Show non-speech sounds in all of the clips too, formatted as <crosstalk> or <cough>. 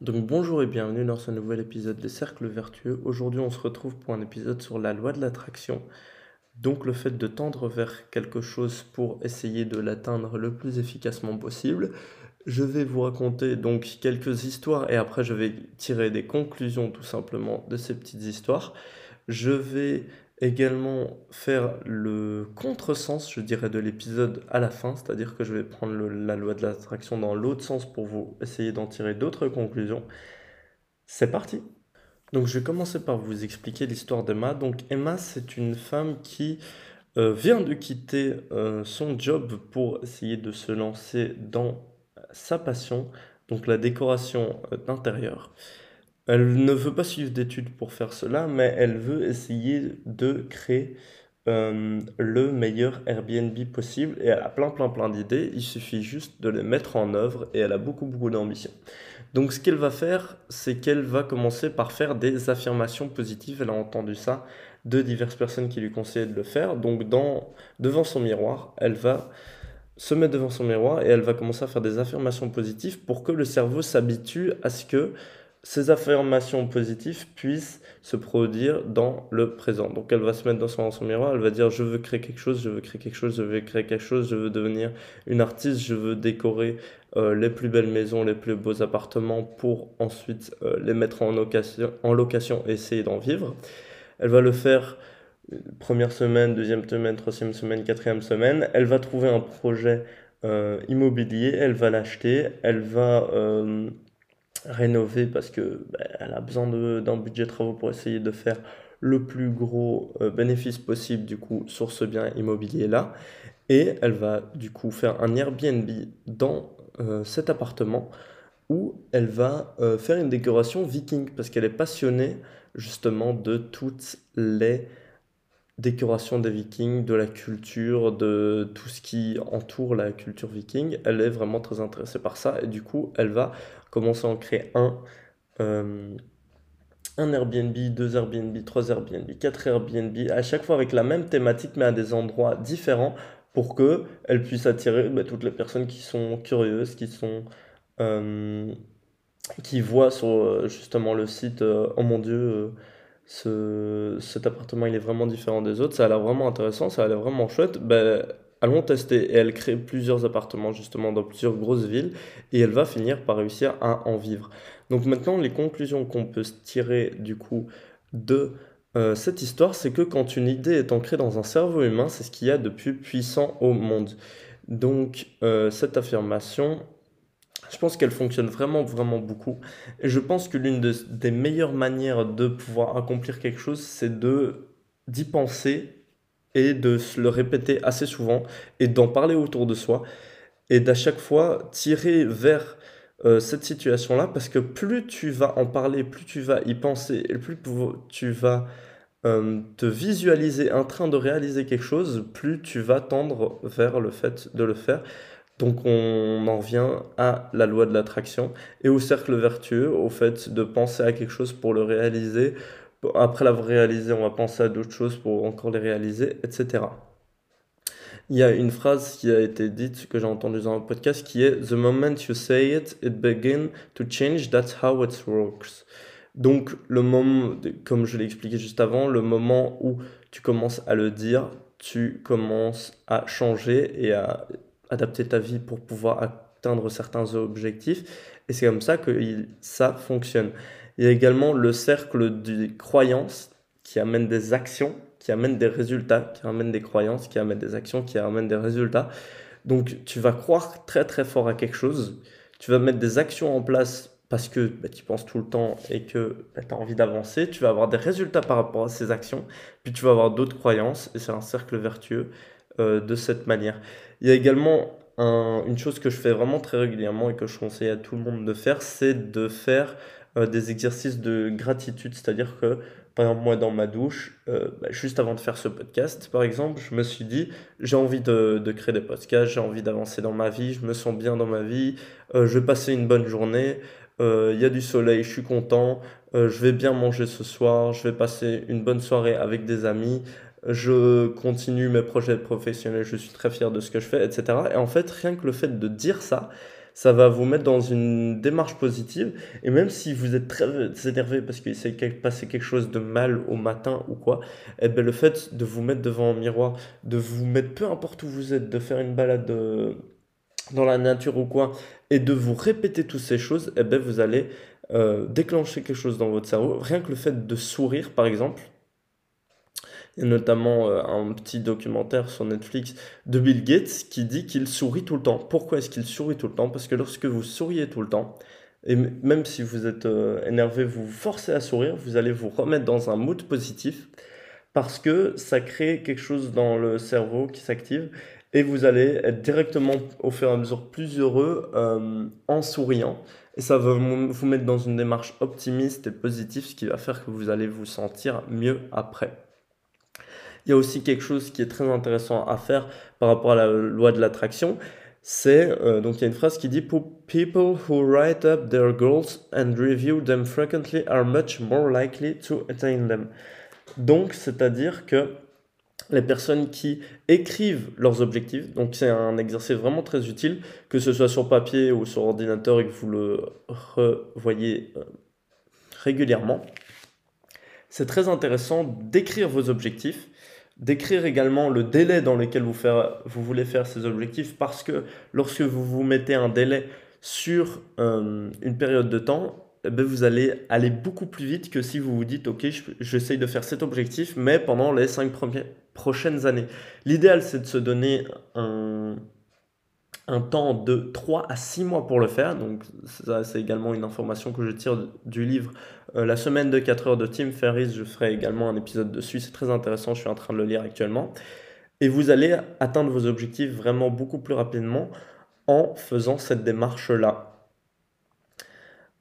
Donc bonjour et bienvenue dans ce nouvel épisode des Cercles Vertueux. Aujourd'hui on se retrouve pour un épisode sur la loi de l'attraction. Donc le fait de tendre vers quelque chose pour essayer de l'atteindre le plus efficacement possible. Je vais vous raconter donc quelques histoires et après je vais tirer des conclusions tout simplement de ces petites histoires. Je vais également faire le contresens, je dirais, de l'épisode à la fin, c'est-à-dire que je vais prendre la loi de l'attraction dans l'autre sens pour vous essayer d'en tirer d'autres conclusions. C'est parti Donc je vais commencer par vous expliquer l'histoire d'Emma. Donc Emma, c'est une femme qui euh, vient de quitter euh, son job pour essayer de se lancer dans sa passion, donc la décoration euh, d'intérieur. Elle ne veut pas suivre d'études pour faire cela, mais elle veut essayer de créer euh, le meilleur Airbnb possible et elle a plein plein plein d'idées, il suffit juste de les mettre en œuvre et elle a beaucoup beaucoup d'ambition. Donc ce qu'elle va faire, c'est qu'elle va commencer par faire des affirmations positives, elle a entendu ça de diverses personnes qui lui conseillaient de le faire. Donc devant son miroir, elle va se mettre devant son miroir et elle va commencer à faire des affirmations positives pour que le cerveau s'habitue à ce que ces affirmations positives puissent se produire dans le présent. Donc elle va se mettre dans son, miroir, elle va dire je veux créer quelque chose, je veux créer quelque chose, je veux créer quelque chose, je veux devenir une artiste, je veux décorer euh, les plus belles maisons, les plus beaux appartements pour ensuite euh, les mettre en location, en location et essayer d'en vivre. Elle va le faire euh, première semaine, deuxième semaine, troisième semaine, quatrième semaine. Elle va trouver un projet immobilier, elle va l'acheter, elle va rénover parce que bah, elle a besoin d'un budget travaux pour essayer de faire le plus gros euh, bénéfice possible du coup sur ce bien immobilier là et elle va du coup faire un Airbnb dans euh, cet appartement où elle va euh, faire une décoration viking parce qu'elle est passionnée justement de toutes les décorations des vikings, de la culture, de tout ce qui entoure la culture viking. Elle est vraiment très intéressée par ça et du coup elle va commencer à en créer un, euh, un Airbnb, deux Airbnb, trois Airbnb, quatre Airbnb, à chaque fois avec la même thématique mais à des endroits différents pour que elle puisse attirer bah, toutes les personnes qui sont curieuses, qui sont euh, qui voient sur euh, justement le site oh mon dieu ce, cet appartement il est vraiment différent des autres, ça a l'air vraiment intéressant, ça a l'air vraiment chouette, ben, allons tester. Et elle crée plusieurs appartements justement dans plusieurs grosses villes et elle va finir par réussir à en vivre. Donc maintenant, les conclusions qu'on peut tirer du coup de euh, cette histoire, c'est que quand une idée est ancrée dans un cerveau humain, c'est ce qu'il y a de plus puissant au monde. Donc euh, cette affirmation, je pense qu'elle fonctionne vraiment, vraiment beaucoup. Et je pense que l'une des meilleures manières de pouvoir accomplir quelque chose, c'est d'y penser et de se le répéter assez souvent et d'en parler autour de soi et d'à chaque fois tirer vers euh, cette situation-là parce que plus tu vas en parler, plus tu vas y penser et plus tu vas te visualiser en train de réaliser quelque chose, plus tu vas tendre vers le fait de le faire. Donc on en revient à la loi de l'attraction et au cercle vertueux, au fait de penser à quelque chose pour le réaliser, après l'avoir réalisé, on va penser à d'autres choses pour encore les réaliser, etc. Il y a une phrase qui a été dite, que j'ai entendue dans un podcast, qui est The moment you say it, it begins to change, that's how it works. Donc, le moment, comme je l'ai expliqué juste avant, le moment où tu commences à le dire, tu commences à changer et à adapter ta vie pour pouvoir atteindre certains objectifs. Et c'est comme ça que ça fonctionne. Il y a également le cercle des croyances qui amène des actions, qui amènent des résultats, qui amènent des croyances, qui amènent des actions, qui amènent des résultats. Donc tu vas croire très très fort à quelque chose, tu vas mettre des actions en place parce que bah, tu penses tout le temps et que bah, tu as envie d'avancer, tu vas avoir des résultats par rapport à ces actions, puis tu vas avoir d'autres croyances, et c'est un cercle vertueux euh, de cette manière. Il y a également une chose que je fais vraiment très régulièrement et que je conseille à tout le monde de faire, c'est de faire euh, des exercices de gratitude, c'est-à-dire que par exemple moi dans ma douche, euh, bah, juste avant de faire ce podcast par exemple, je me suis dit j'ai envie de, créer des podcasts, j'ai envie d'avancer dans ma vie, je me sens bien dans ma vie, euh, je vais passer une bonne journée, il y a du soleil, je suis content, je vais bien manger ce soir, je vais passer une bonne soirée avec des amis, je continue mes projets professionnels, je suis très fier de ce que je fais, etc. Et en fait, rien que le fait de dire ça, ça va vous mettre dans une démarche positive. Et même si vous êtes très énervé parce qu'il s'est passé quelque chose de mal au matin ou quoi, eh ben, le fait de vous mettre devant un miroir, de vous mettre peu importe où vous êtes, de faire une balade euh, dans la nature ou quoi, et de vous répéter toutes ces choses, eh ben, vous allez euh, déclencher quelque chose dans votre cerveau. Rien que le fait de sourire, par exemple, a notamment euh, un petit documentaire sur Netflix de Bill Gates qui dit qu'il sourit tout le temps. Pourquoi est-ce qu'il sourit tout le temps? Parce que lorsque vous souriez tout le temps, et même si vous êtes euh, énervé, vous vous forcez à sourire, vous allez vous remettre dans un mood positif parce que ça crée quelque chose dans le cerveau qui s'active et vous allez être directement au fur et à mesure plus heureux euh, en souriant. Et ça va vous mettre dans une démarche optimiste et positive, ce qui va faire que vous allez vous sentir mieux après. Il y a aussi quelque chose qui est très intéressant à faire par rapport à la loi de l'attraction. C'est euh, donc il y a une phrase qui dit People who write up their goals and review them frequently are much more likely to attain them. Donc, c'est-à-dire que les personnes qui écrivent leurs objectifs, donc c'est un exercice vraiment très utile, que ce soit sur papier ou sur ordinateur et que vous le revoyez euh, régulièrement. C'est très intéressant d'écrire vos objectifs d'écrire également le délai dans lequel vous, vous, voulez faire ces objectifs parce que lorsque vous vous mettez un délai sur euh, une période de temps, eh ben, vous allez aller beaucoup plus vite que si vous vous dites ok j'essaye de faire cet objectif mais pendant les 5 prochaines années. L'idéal c'est de se donner un, un temps de 3 à 6 mois pour le faire. Donc ça c'est également une information que je tire du livre euh, La semaine de 4 heures de Tim Ferriss. Je ferai également un épisode dessus. C'est très intéressant, je suis en train de le lire actuellement. Et vous allez atteindre vos objectifs vraiment beaucoup plus rapidement en faisant cette démarche-là.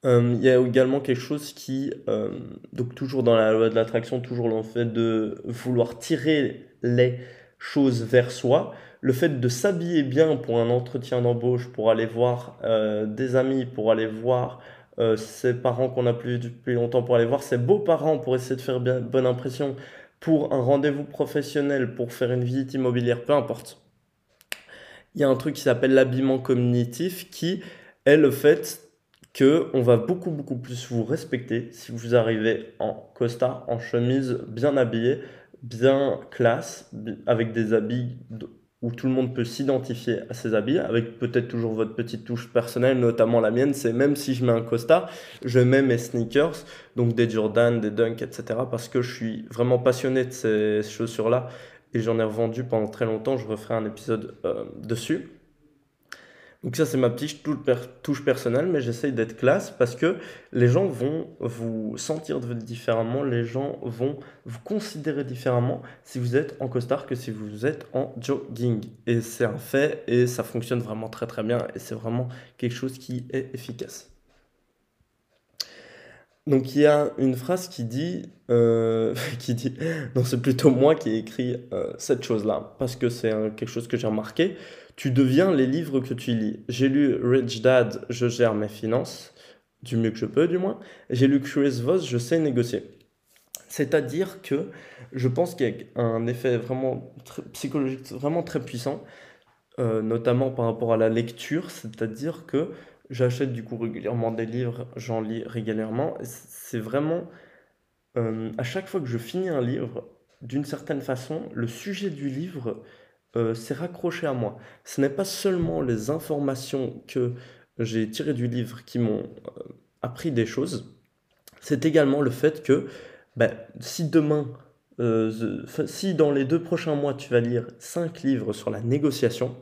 Euh, il y a également quelque chose qui, euh, donc toujours dans la loi de l'attraction, toujours le fait de vouloir tirer les choses vers soi le fait de s'habiller bien pour un entretien d'embauche, pour aller voir euh, des amis, pour aller voir euh, ses parents qu'on a plus depuis longtemps, pour aller voir ses beaux-parents, pour essayer de faire bien, bonne impression, pour un rendez-vous professionnel, pour faire une visite immobilière, peu importe. Il y a un truc qui s'appelle l'habillement cognitif qui est le fait que on va beaucoup beaucoup plus vous respecter si vous arrivez en costard, en chemise, bien habillé, bien classe, avec des habits où tout le monde peut s'identifier à ses habits, avec peut-être toujours votre petite touche personnelle, notamment la mienne, c'est même si je mets un costard, je mets mes sneakers, donc des Jordan, des Dunk, etc., parce que je suis vraiment passionné de ces chaussures-là, et j'en ai revendu pendant très longtemps, je referai un épisode euh, dessus. Donc ça, c'est ma petite touche personnelle, mais j'essaye d'être classe parce que les gens vont vous sentir différemment, les gens vont vous considérer différemment si vous êtes en costard que si vous êtes en jogging. Et c'est un fait et ça fonctionne vraiment très très bien et c'est vraiment quelque chose qui est efficace. Donc il y a une phrase qui dit, euh, <laughs> qui dit, non c'est plutôt moi qui ai écrit euh, cette chose-là, parce que c'est quelque chose que j'ai remarqué. Tu deviens les livres que tu lis. J'ai lu Rich Dad, Je gère mes finances, du mieux que je peux du moins. J'ai lu Chris Voss, Je sais négocier. C'est-à-dire que je pense qu'il y a un effet vraiment psychologique vraiment très puissant, euh, notamment par rapport à la lecture, c'est-à-dire que j'achète du coup régulièrement des livres, j'en lis régulièrement. C'est vraiment euh, à chaque fois que je finis un livre, d'une certaine façon, le sujet du livre euh, s'est raccroché à moi. Ce n'est pas seulement les informations que j'ai tirées du livre qui m'ont euh, appris des choses, c'est également le fait que ben, si demain, euh, si dans les deux prochains mois tu vas lire cinq livres sur la négociation,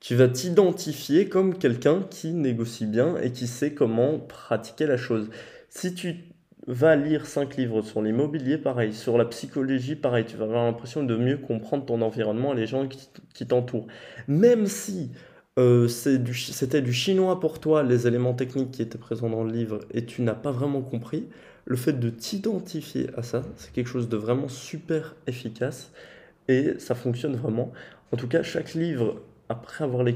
tu vas t'identifier comme quelqu'un qui négocie bien et qui sait comment pratiquer la chose. Si tu va lire 5 livres sur l'immobilier, pareil, sur la psychologie, pareil, tu vas avoir l'impression de mieux comprendre ton environnement et les gens qui, t'entourent. Même si euh, c'était du, chinois pour toi, les éléments techniques qui étaient présents dans le livre, et tu n'as pas vraiment compris, le fait de t'identifier à ça, c'est quelque chose de vraiment super efficace, et ça fonctionne vraiment. En tout cas, chaque livre, après avoir,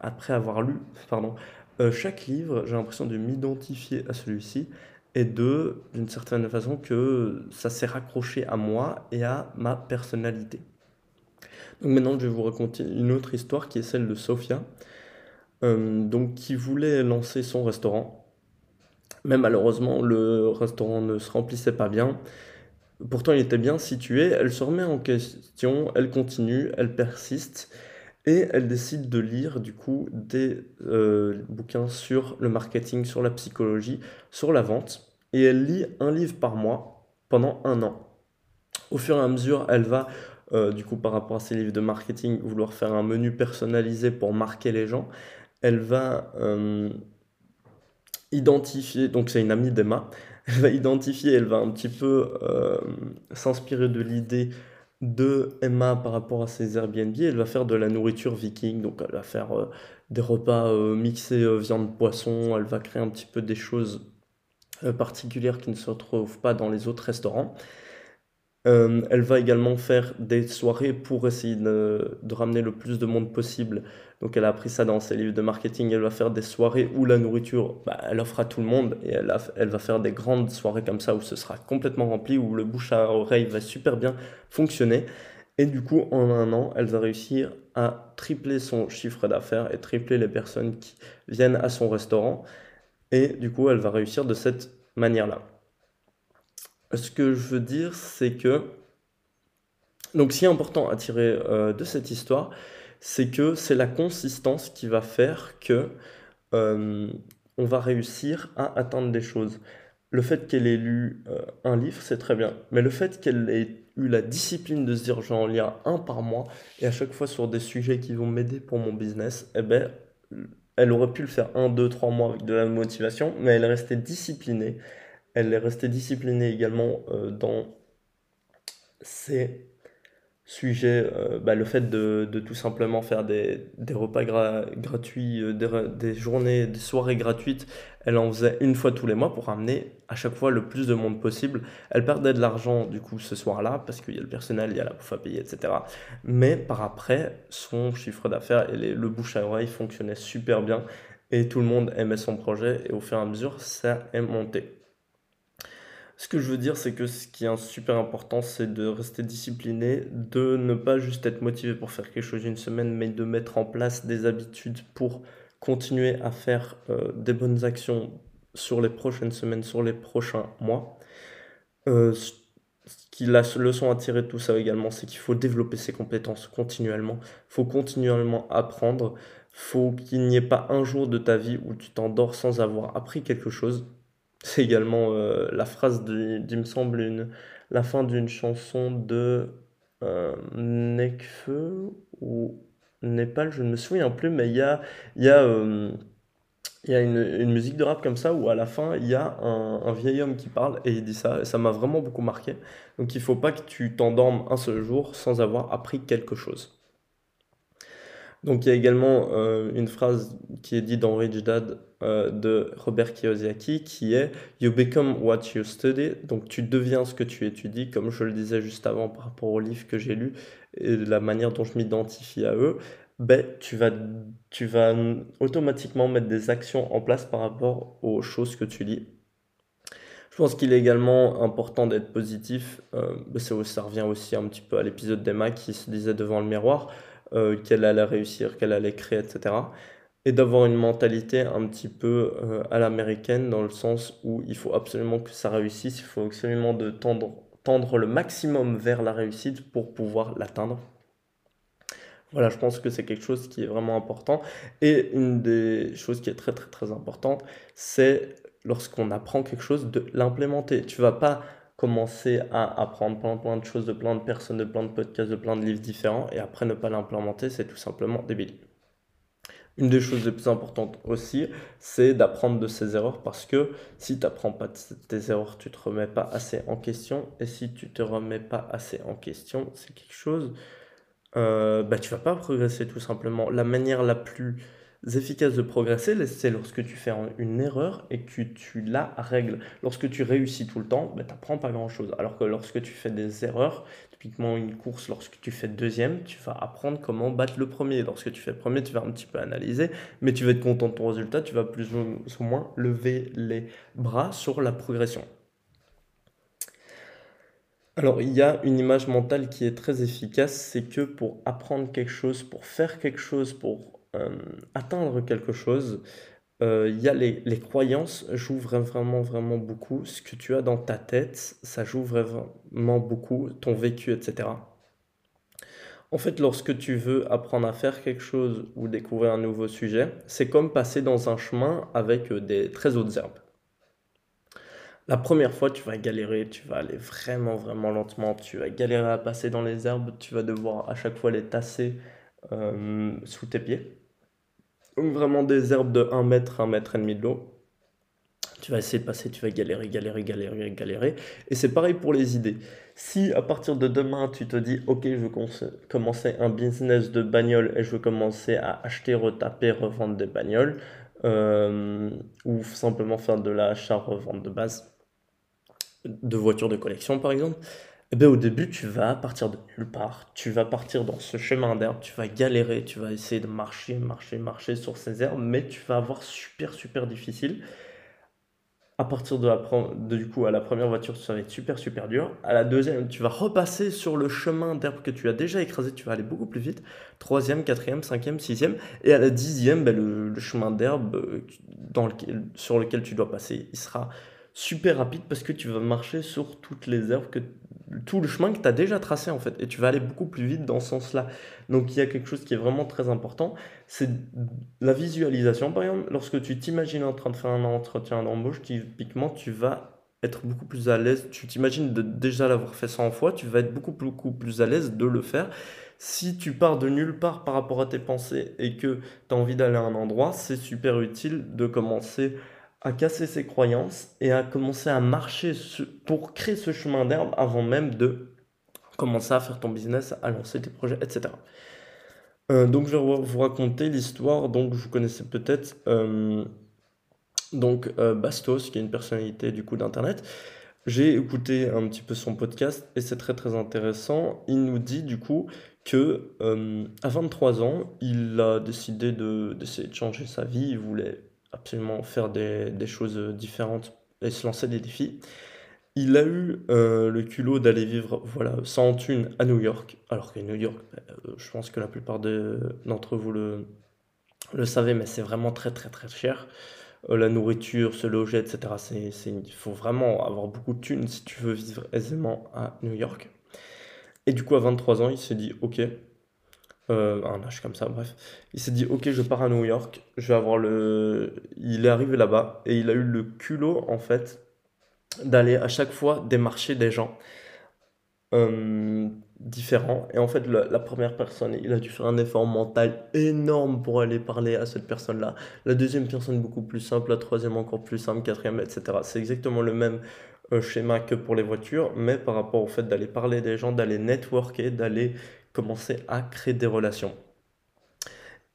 après avoir lu, pardon, euh, chaque livre, j'ai l'impression de m'identifier à celui-ci et deux, d'une certaine façon, que ça s'est raccroché à moi et à ma personnalité. Donc maintenant, je vais vous raconter une autre histoire qui est celle de Sophia. donc qui voulait lancer son restaurant. Mais malheureusement, le restaurant ne se remplissait pas bien. Pourtant, il était bien situé. Elle se remet en question, elle continue, elle persiste. Et elle décide de lire du coup des euh, bouquins sur le marketing, sur la psychologie, sur la vente. Et elle lit un livre par mois pendant un an. Au fur et à mesure, elle va, euh, du coup par rapport à ses livres de marketing, vouloir faire un menu personnalisé pour marquer les gens. Elle va euh, identifier, donc c'est une amie d'Emma, elle va identifier, elle va un petit peu s'inspirer de l'idée de Emma par rapport à ses Airbnb, elle va faire de la nourriture viking, donc elle va faire euh, des repas euh, mixés euh, viande-poisson, elle va créer un petit peu des choses particulières qui ne se retrouvent pas dans les autres restaurants. Elle va également faire des soirées pour essayer de, ramener le plus de monde possible. Donc elle a appris ça dans ses livres de marketing. Elle va faire des soirées où la nourriture, bah, elle offre à tout le monde et elle, va faire des grandes soirées comme ça où ce sera complètement rempli, où le bouche à oreille va super bien fonctionner. Et du coup, en un an, elle va réussir à tripler son chiffre d'affaires et tripler les personnes qui viennent à son restaurant. Et du coup, elle va réussir de cette manière-là ce que je veux dire, c'est que. Donc, ce qui est important à tirer euh, de cette histoire, c'est que c'est la consistance qui va faire que euh, on va réussir à atteindre des choses. Le fait qu'elle ait lu euh, un livre, c'est très bien. Mais le fait qu'elle ait eu la discipline de se dire j'en lis un par mois et à chaque fois sur des sujets qui vont m'aider pour mon business, eh ben, elle aurait pu le faire un, deux, trois mois avec de la motivation, mais elle est restée disciplinée. Elle est restée disciplinée également euh, dans ses sujets, euh, bah, le fait de, tout simplement faire des, repas gratuits, euh, des, journées, des soirées gratuites, elle en faisait une fois tous les mois pour ramener à chaque fois le plus de monde possible. Elle perdait de l'argent du coup ce soir-là parce qu'il y a le personnel, il y a la bouffe à payer, etc. Mais par après, son chiffre d'affaires et le bouche à oreille fonctionnaient super bien et tout le monde aimait son projet et au fur et à mesure, ça est monté. Ce que je veux dire, c'est que ce qui est super important, c'est de rester discipliné, de ne pas juste être motivé pour faire quelque chose une semaine, mais de mettre en place des habitudes pour continuer à faire euh, des bonnes actions sur les prochaines semaines, sur les prochains mois. Euh, la leçon à tirer de tout ça également, c'est qu'il faut développer ses compétences continuellement. Il faut continuellement apprendre. Il faut qu'il n'y ait pas un jour de ta vie où tu t'endors sans avoir appris quelque chose. C'est également euh, la phrase, de, il me semble, une, la fin d'une chanson de euh, Nekfeu ou Népal, je ne me souviens plus, mais il y a, y a, euh, une, musique de rap comme ça où à la fin il y a un, un vieil homme qui parle et il dit ça, et ça m'a vraiment beaucoup marqué. Donc il faut pas que tu t'endormes un seul jour sans avoir appris quelque chose. Donc il y a également euh, une phrase qui est dite dans Rich Dad euh, de Robert Kiyosaki qui est You become what you study. Donc tu deviens ce que tu étudies, comme je le disais juste avant par rapport aux livres que j'ai lus et la manière dont je m'identifie à eux. Ben, tu, vas, tu vas automatiquement mettre des actions en place par rapport aux choses que tu lis. Je pense qu'il est également important d'être positif. Euh, ben, ça revient aussi un petit peu à l'épisode d'Emma qui se disait devant le miroir. Euh, qu'elle allait réussir, qu'elle allait créer, etc. Et d'avoir une mentalité un petit peu euh, à l'américaine dans le sens où il faut absolument que ça réussisse, il faut absolument de tendre, tendre le maximum vers la réussite pour pouvoir l'atteindre. Voilà, je pense que c'est quelque chose qui est vraiment important. Et une des choses qui est très très très importante, c'est lorsqu'on apprend quelque chose de l'implémenter. Tu vas pas commencer à apprendre plein, plein de choses de plein de personnes, de plein de podcasts, de plein de livres différents, et après ne pas l'implémenter, c'est tout simplement débile. Une des choses les plus importantes aussi, c'est d'apprendre de ses erreurs parce que si tu n'apprends pas tes erreurs, tu ne te remets pas assez en question. Et si tu te remets pas assez en question, c'est quelque chose, euh, bah, tu vas pas progresser tout simplement. La manière la plus efficace de progresser, c'est lorsque tu fais une erreur et que tu la règles. Lorsque tu réussis tout le temps, ben, tu n'apprends pas grand-chose. Alors que lorsque tu fais des erreurs, typiquement une course, lorsque tu fais deuxième, tu vas apprendre comment battre le premier. Lorsque tu fais premier, tu vas un petit peu analyser, mais tu vas être content de ton résultat, tu vas plus ou moins lever les bras sur la progression. Alors, il y a une image mentale qui est très efficace, c'est que pour apprendre quelque chose, pour faire quelque chose, pour atteindre quelque chose, il y a les, les croyances jouent vraiment, vraiment beaucoup. Ce que tu as dans ta tête, ça joue vraiment beaucoup, ton vécu, etc. En fait, lorsque tu veux apprendre à faire quelque chose ou découvrir un nouveau sujet, c'est comme passer dans un chemin avec des très hautes herbes. La première fois, tu vas galérer, tu vas aller vraiment, vraiment lentement, tu vas galérer à passer dans les herbes, tu vas devoir à chaque fois les tasser euh, sous tes pieds. Donc vraiment des herbes de 1 mètre, 1 mètre et demi de l'eau. Tu vas essayer de passer, tu vas galérer, galérer, galérer, galérer. Et c'est pareil pour les idées. Si à partir de demain, tu te dis, ok, je veux commencer un business de bagnole et je veux commencer à acheter, retaper, revendre des bagnoles, euh, ou simplement faire de l'achat-revente de base, de voitures de collection par exemple, eh bien, au début, tu vas partir de nulle part. Tu vas partir dans ce chemin d'herbe, tu vas galérer, tu vas essayer de marcher, marcher, marcher sur ces herbes, mais tu vas avoir super, super difficile. À partir de la du coup, à première voiture, ça va être super, super dur. À la deuxième, tu vas repasser sur le chemin d'herbe que tu as déjà écrasé, tu vas aller beaucoup plus vite. Troisième, quatrième, cinquième, sixième. Et à la dixième, ben, le, chemin d'herbe euh, sur lequel tu dois passer, il sera super rapide parce que tu vas marcher sur toutes les herbes, que, tout le chemin que tu as déjà tracé en fait, et tu vas aller beaucoup plus vite dans ce sens-là. Donc il y a quelque chose qui est vraiment très important, c'est la visualisation. Par exemple, lorsque tu t'imagines en train de faire un entretien d'embauche, typiquement tu vas être beaucoup plus à l'aise, tu t'imagines déjà l'avoir fait 100 fois, tu vas être beaucoup, beaucoup plus à l'aise de le faire. Si tu pars de nulle part par rapport à tes pensées et que tu as envie d'aller à un endroit, c'est super utile de commencer à casser ses croyances et à commencer à marcher pour créer ce chemin d'herbe avant même de commencer à faire ton business, à lancer tes projets, etc. Euh, donc je vais vous raconter l'histoire, donc vous connaissez peut-être euh, donc euh, Bastos, qui est une personnalité du coup d'internet. J'ai écouté un petit peu son podcast et c'est très très intéressant. Il nous dit du coup que à 23 ans, il a décidé de, d'essayer de changer sa vie. Il voulait absolument faire des, des, choses différentes et se lancer des défis. Il a eu euh, le culot d'aller vivre voilà, sans thune à New York, alors que New York, euh, je pense que la plupart d'entre vous le, le savez, mais c'est vraiment très très très cher. Euh, la nourriture, se loger, etc. Il faut vraiment avoir beaucoup de thunes si tu veux vivre aisément à New York. Et du coup, à 23 ans, il s'est dit, ok, euh, un âge comme ça, bref. Il s'est dit, ok, je pars à New York, je vais avoir le... Il est arrivé là-bas et il a eu le culot, en fait, d'aller à chaque fois démarcher des gens euh, différents. Et en fait, la, première personne, il a dû faire un effort mental énorme pour aller parler à cette personne-là. La deuxième personne, beaucoup plus simple. La troisième, encore plus simple. Quatrième, etc. C'est exactement le même euh, schéma que pour les voitures, mais par rapport au fait d'aller parler des gens, d'aller networker, d'aller commencer à créer des relations.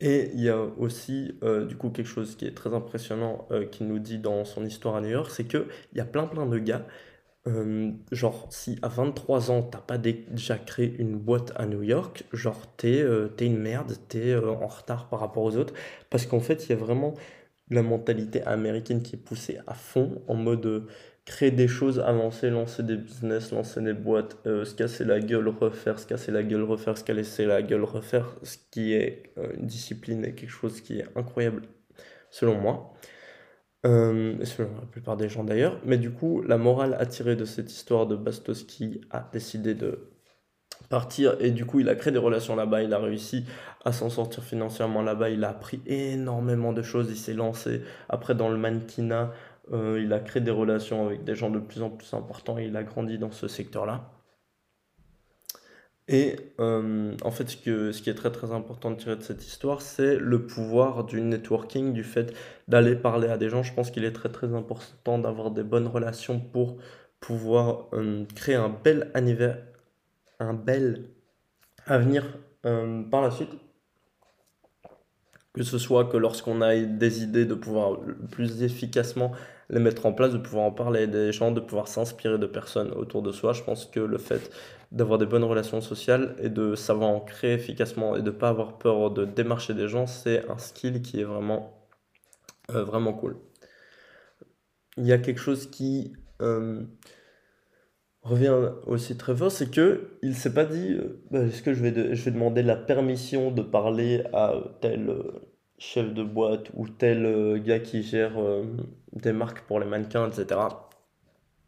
Et il y a aussi euh, du coup quelque chose qui est très impressionnant euh, qu'il nous dit dans son histoire à New York, c'est qu'il y a plein plein de gars, euh, genre si à 23 ans t'as pas déjà créé une boîte à New York, genre t'es es une merde, t'es en retard par rapport aux autres, parce qu'en fait il y a vraiment la mentalité américaine qui est poussée à fond en mode créer des choses, avancer, lancer des business, lancer des boîtes, euh, se casser la gueule, refaire, se casser la gueule, refaire, se casser la gueule, refaire, ce qui est euh, une discipline et quelque chose qui est incroyable selon moi, euh, et selon la plupart des gens d'ailleurs. Mais du coup, la morale attirée de cette histoire de Bastos qui a décidé de partir et du coup il a créé des relations là-bas, il a réussi à s'en sortir financièrement là-bas, il a appris énormément de choses, il s'est lancé après dans le mannequinat, euh, il a créé des relations avec des gens de plus en plus importants et il a grandi dans ce secteur-là. Et euh, en fait, ce, que, ce qui est très très important de tirer de cette histoire, c'est le pouvoir du networking, du fait d'aller parler à des gens. Je pense qu'il est très très important d'avoir des bonnes relations pour pouvoir euh, créer un bel, un bel avenir par la suite que ce soit que lorsqu'on a des idées de pouvoir plus efficacement les mettre en place, de pouvoir en parler des gens, de pouvoir s'inspirer de personnes autour de soi. Je pense que le fait d'avoir des bonnes relations sociales et de savoir en créer efficacement et de ne pas avoir peur de démarcher des gens, c'est un skill qui est vraiment, euh, vraiment cool. Il y a quelque chose qui euh, revient aussi très fort, c'est que il s'est pas dit euh, bah, est-ce que je vais, je vais demander la permission de parler à tel chef de boîte ou tel euh, gars qui gère euh, des marques pour les mannequins, etc.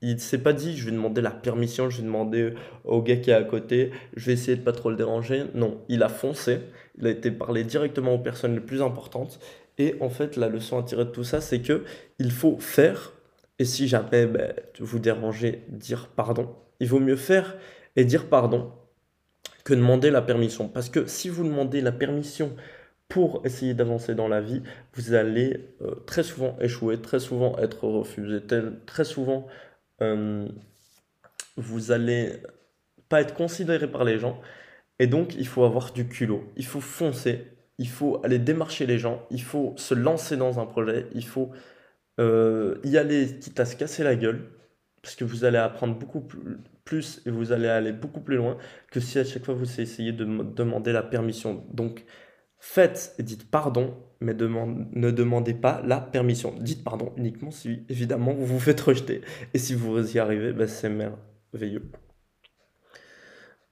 Il s'est pas dit, je vais demander la permission, je vais demander au gars qui est à côté, je vais essayer de pas trop le déranger. Non, il a foncé, il a été parlé directement aux personnes les plus importantes. Et en fait, la leçon à tirer de tout ça, c'est que il faut faire. Et si jamais ben, vous dérangez, dire pardon. Il vaut mieux faire et dire pardon que demander la permission. Parce que si vous demandez la permission pour essayer d'avancer dans la vie, vous allez euh, très souvent échouer, très souvent être refusé, très souvent euh, vous allez pas être considéré par les gens. Et donc, il faut avoir du culot, il faut foncer, il faut aller démarcher les gens, il faut se lancer dans un projet, il faut euh, y aller quitte à se casser la gueule, parce que vous allez apprendre beaucoup plus et vous allez aller beaucoup plus loin que si à chaque fois vous essayez de demander la permission. Donc, Faites et dites pardon, mais ne demandez pas la permission. Dites pardon uniquement si, évidemment, vous vous faites rejeter. Et si vous y arrivez, ben, c'est merveilleux.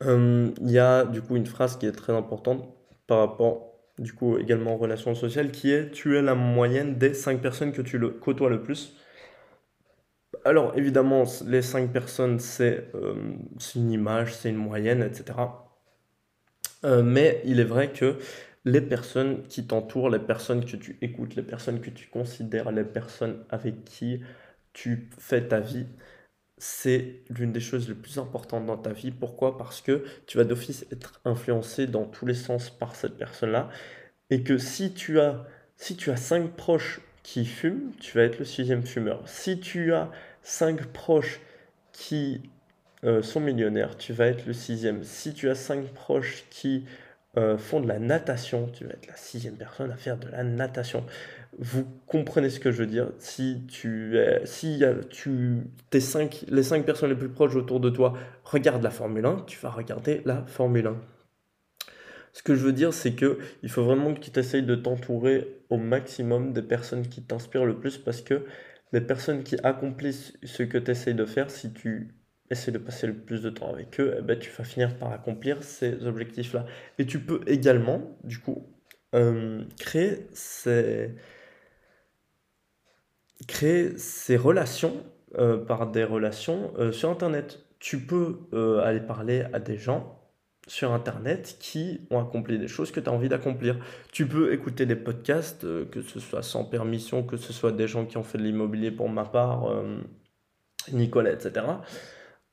Euh, il y a du coup une phrase qui est très importante par rapport du coup également aux relations sociales qui est tu es la moyenne des 5 personnes que tu le, côtoies le plus. Alors évidemment les 5 personnes c'est euh, une image, c'est une moyenne, etc. Euh, mais il est vrai que les personnes qui t'entourent, les personnes que tu écoutes, les personnes que tu considères, les personnes avec qui tu fais ta vie, c'est l'une des choses les plus importantes dans ta vie. Pourquoi? Parce que tu vas d'office être influencé dans tous les sens par cette personne-là. Et que si tu as, si tu as cinq proches qui fument, tu vas être le sixième fumeur. Si tu as cinq proches qui euh, sont millionnaires, tu vas être le sixième. Si tu as cinq proches qui euh, font de la natation, tu vas être la sixième personne à faire de la natation. Vous comprenez ce que je veux dire? Si tu es, si tu, tes cinq, les cinq personnes les plus proches autour de toi regardent la Formule 1, tu vas regarder la Formule 1. Ce que je veux dire, c'est que il faut vraiment que tu essayes de t'entourer au maximum des personnes qui t'inspirent le plus parce que les personnes qui accomplissent ce que tu essayes de faire, si tu essaie de passer le plus de temps avec eux, eh ben, tu vas finir par accomplir ces objectifs-là. Et tu peux également, du coup, euh, créer, ces... créer ces relations euh, par des relations euh, sur Internet. Tu peux aller parler à des gens sur Internet qui ont accompli des choses que tu as envie d'accomplir. Tu peux écouter des podcasts, que ce soit sans permission, que ce soit des gens qui ont fait de l'immobilier pour ma part, Nicolas, etc.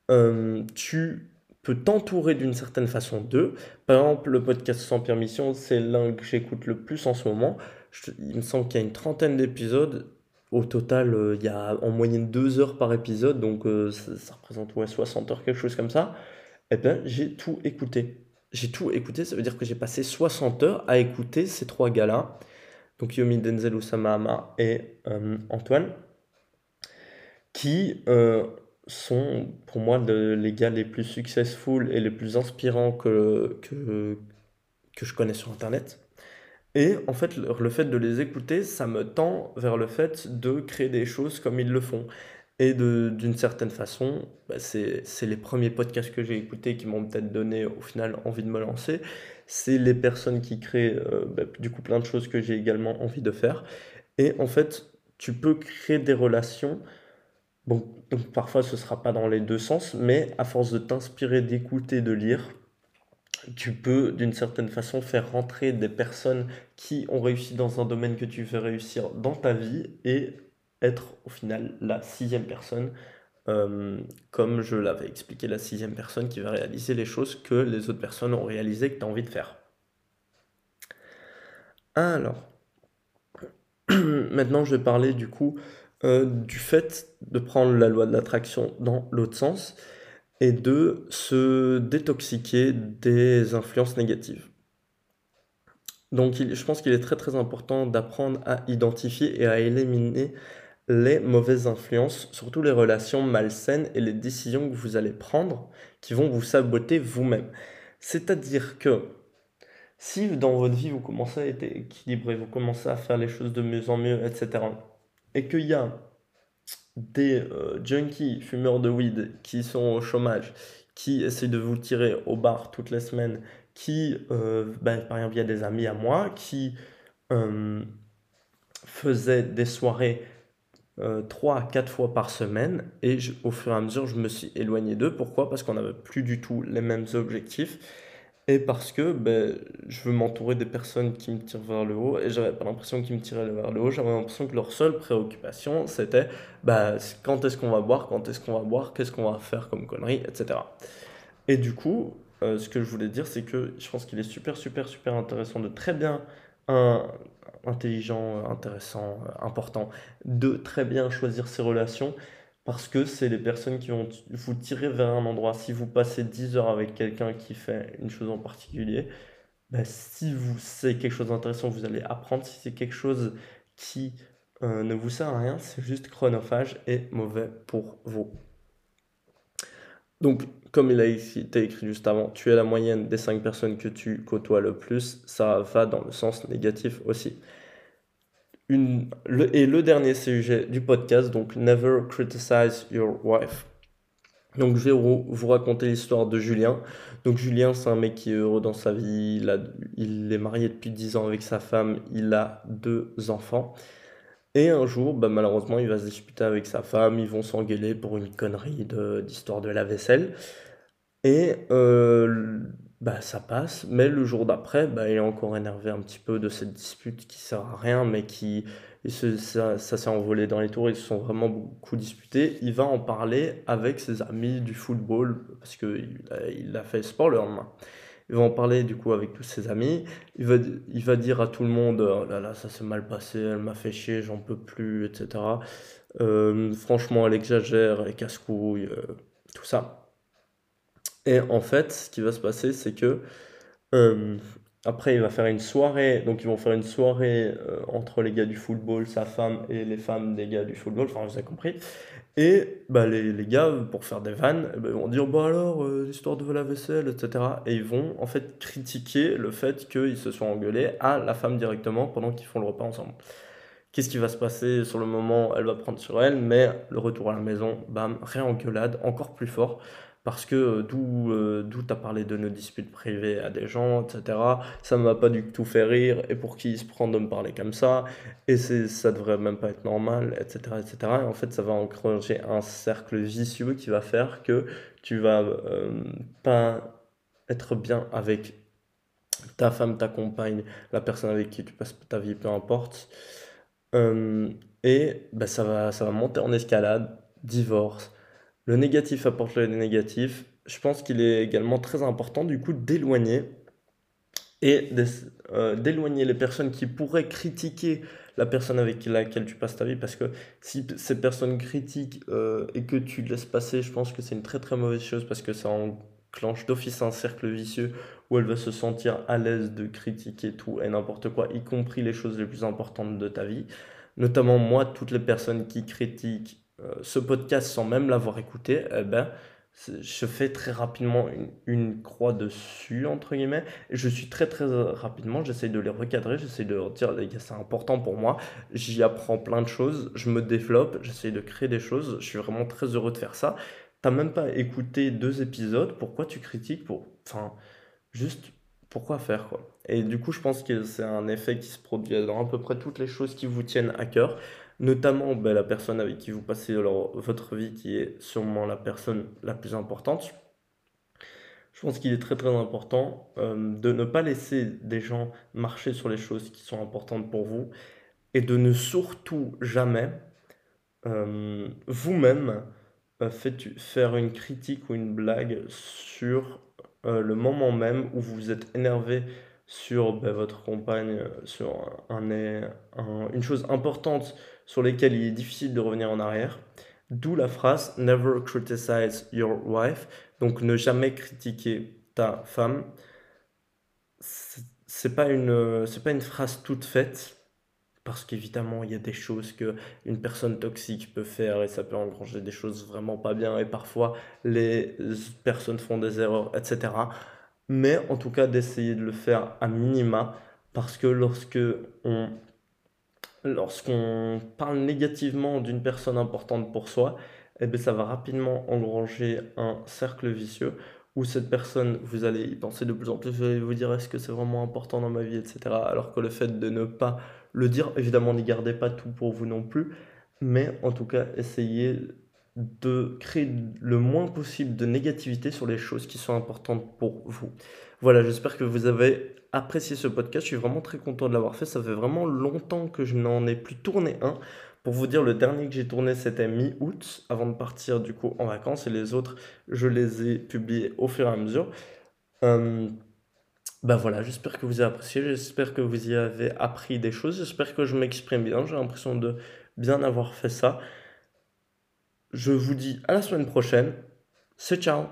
Euh, tu peux t'entourer d'une certaine façon d'eux. Par exemple, le podcast sans permission, c'est l'un que j'écoute le plus en ce moment. il me semble qu'il y a une trentaine d'épisodes. Au total, euh, il y a en moyenne deux heures par épisode, donc euh, ça, représente ouais, 60 heures, quelque chose comme ça. Eh bien, j'ai tout écouté. J'ai tout écouté, ça veut dire que j'ai passé 60 heures à écouter ces trois gars-là. Donc Yomi Denzel Oussama et Antoine, qui sont pour moi les gars les plus successful et les plus inspirants que, que, que je connais sur Internet. Et en fait, le, fait de les écouter, ça me tend vers le fait de créer des choses comme ils le font. Et d'une certaine façon, bah, c'est les premiers podcasts que j'ai écoutés qui m'ont peut-être donné au final envie de me lancer. C'est les personnes qui créent euh, bah, du coup plein de choses que j'ai également envie de faire. Et en fait, tu peux créer des relations Bon, donc parfois ce sera pas dans les deux sens, mais à force de t'inspirer, d'écouter, de lire, tu peux d'une certaine façon faire rentrer des personnes qui ont réussi dans un domaine que tu veux réussir dans ta vie et être au final la sixième personne, euh, comme je l'avais expliqué, la sixième personne qui va réaliser les choses que les autres personnes ont réalisé que tu as envie de faire. Alors, <clears throat> maintenant je vais parler du coup euh, du fait de prendre la loi de l'attraction dans l'autre sens et de se détoxiquer des influences négatives. Donc je pense qu'il est très très important d'apprendre à identifier et à éliminer les mauvaises influences, surtout les relations malsaines et les décisions que vous allez prendre qui vont vous saboter vous-même. C'est-à-dire que si dans votre vie vous commencez à être équilibré, vous commencez à faire les choses de mieux en mieux, etc., et qu'il y a des euh, junkies, fumeurs de weed, qui sont au chômage, qui essaient de vous tirer au bar toutes les semaines, qui, euh, ben, par exemple, il y a des amis à moi qui euh, faisait des soirées euh, 3 à 4 fois par semaine et au fur et à mesure je me suis éloigné d'eux. Pourquoi? Parce qu'on n'avait plus du tout les mêmes objectifs et parce que ben, je veux m'entourer des personnes qui me tirent vers le haut et j'avais pas l'impression qu'ils me tiraient vers le haut, j'avais l'impression que leur seule préoccupation c'était ben, quand est-ce qu'on va boire, quand est-ce qu'on va boire, qu'est-ce qu'on va faire comme conneries, etc. Et du coup, euh, ce que je voulais dire c'est que je pense qu'il est super super super intéressant de très bien un, intelligent, intéressant, important, de très bien choisir ses relations parce que c'est les personnes qui vont vous tirer vers un endroit. Si vous passez 10 heures avec quelqu'un qui fait une chose en particulier, bah, si vous c'est quelque chose d'intéressant, vous allez apprendre. Si c'est quelque chose qui euh, ne vous sert à rien, c'est juste chronophage et mauvais pour vous. Donc, comme il a été écrit juste avant, tu es la moyenne des 5 personnes que tu côtoies le plus, ça va dans le sens négatif aussi et le dernier sujet du podcast, donc Never Criticize Your Wife. Donc je vais vous raconter l'histoire de Julien. Donc Julien, c'est un mec qui est heureux dans sa vie, il est marié depuis 10 ans avec sa femme, il a deux enfants. Et un jour, bah, malheureusement, il va se disputer avec sa femme, ils vont s'engueuler pour une connerie d'histoire de, la vaisselle. Et euh, bah, ça passe, mais le jour d'après, bah, il est encore énervé un petit peu de cette dispute qui sert à rien, mais qui ça, s'est envolé dans les tours, ils se sont vraiment beaucoup disputés. Il va en parler avec ses amis du football, parce qu'il a, il a fait sport le lendemain. Il va en parler du coup avec tous ses amis. Il va, il va dire à tout le monde Oh là là, ça s'est mal passé, elle m'a fait chier, j'en peux plus, etc. Euh, franchement, elle exagère, elle casse-couille, euh, tout ça. Et en fait, ce qui va se passer, c'est que euh, après, il va faire une soirée. Donc, ils vont faire une soirée euh, entre les gars du football, sa femme et les femmes des gars du football. Enfin, vous avez compris. Et bah, les, les gars, pour faire des vannes, eh ben, ils vont dire Bah alors, euh, l'histoire de la vaisselle, etc. Et ils vont en fait critiquer le fait qu'ils se soient engueulés à la femme directement pendant qu'ils font le repas ensemble. Qu'est-ce qui va se passer sur le moment? Elle va prendre sur elle, mais le retour à la maison, bam, réengueulade, encore plus fort parce que euh, d'où euh, d'où tu as parlé de nos disputes privées à des gens, etc. Ça ne m'a pas du tout fait rire, et pour qui il se prend de me parler comme ça, et c'est ça devrait même pas être normal, etc. etc. Et en fait, ça va encourager un cercle vicieux qui va faire que tu vas euh, pas être bien avec ta femme, ta compagne, la personne avec qui tu passes ta vie, peu importe. et ben, ça, va, ça va monter en escalade, divorce, le négatif apporte le négatif. Je pense qu'il est également très important du coup d'éloigner et euh, d'éloigner les personnes qui pourraient critiquer la personne avec laquelle tu passes ta vie parce que si ces personnes critiquent euh, et que tu laisses passer, je pense que c'est une très très mauvaise chose parce que ça enclenche d'office un cercle vicieux où elle va se sentir à l'aise de critiquer tout et n'importe quoi, y compris les choses les plus importantes de ta vie. Notamment moi, toutes les personnes qui critiquent ce podcast sans même l'avoir écouté, eh ben, je fais très rapidement une, croix dessus, entre guillemets, et je suis très très rapidement, j'essaie de les recadrer, j'essaie de leur dire, les gars, c'est important pour moi, j'y apprends plein de choses, je me développe, j'essaie de créer des choses, je suis vraiment très heureux de faire ça. T'as même pas écouté deux épisodes, pourquoi tu critiques pour... Enfin, juste, pourquoi faire, quoi? Et du coup, je pense que c'est un effet qui se produit dans à peu près toutes les choses qui vous tiennent à cœur notamment ben, la personne avec qui vous passez votre vie, qui est sûrement la personne la plus importante. Je pense qu'il est très très important euh, de ne pas laisser des gens marcher sur les choses qui sont importantes pour vous et de ne surtout jamais euh, vous-même euh, faire une critique ou une blague sur le moment même où vous êtes énervé sur ben, votre compagne, sur un, une chose importante sur lesquels il est difficile de revenir en arrière. D'où la phrase Never criticize your wife. Donc ne jamais critiquer ta femme. C'est pas une c'est pas une phrase toute faite parce qu'évidemment il y a des choses que une personne toxique peut faire et ça peut engranger des choses vraiment pas bien et parfois les personnes font des erreurs etc. Mais en tout cas d'essayer de le faire à minima parce que lorsque on lorsqu'on parle négativement d'une personne importante pour soi, eh bien, ça va rapidement engranger un cercle vicieux ou cette personne, vous allez y penser de plus en plus, vous allez vous dire est-ce que c'est vraiment important dans ma vie, etc. Alors que le fait de ne pas le dire, évidemment, n'y gardez pas tout pour vous non plus, mais en tout cas, essayez de créer le moins possible de négativité sur les choses qui sont importantes pour vous. Voilà, j'espère que vous avez apprécié ce podcast. Je suis vraiment très content de l'avoir fait. Ça fait vraiment longtemps que je n'en ai plus tourné un. Pour vous dire, le dernier que j'ai tourné, c'était mi-août, avant de partir du coup en vacances. Et les autres, je les ai publiés au fur et à mesure. Bah voilà, j'espère que vous avez apprécié. J'espère que vous y avez appris des choses. J'espère que je m'exprime bien. J'ai l'impression de bien avoir fait ça. Je vous dis à la semaine prochaine. C'est ciao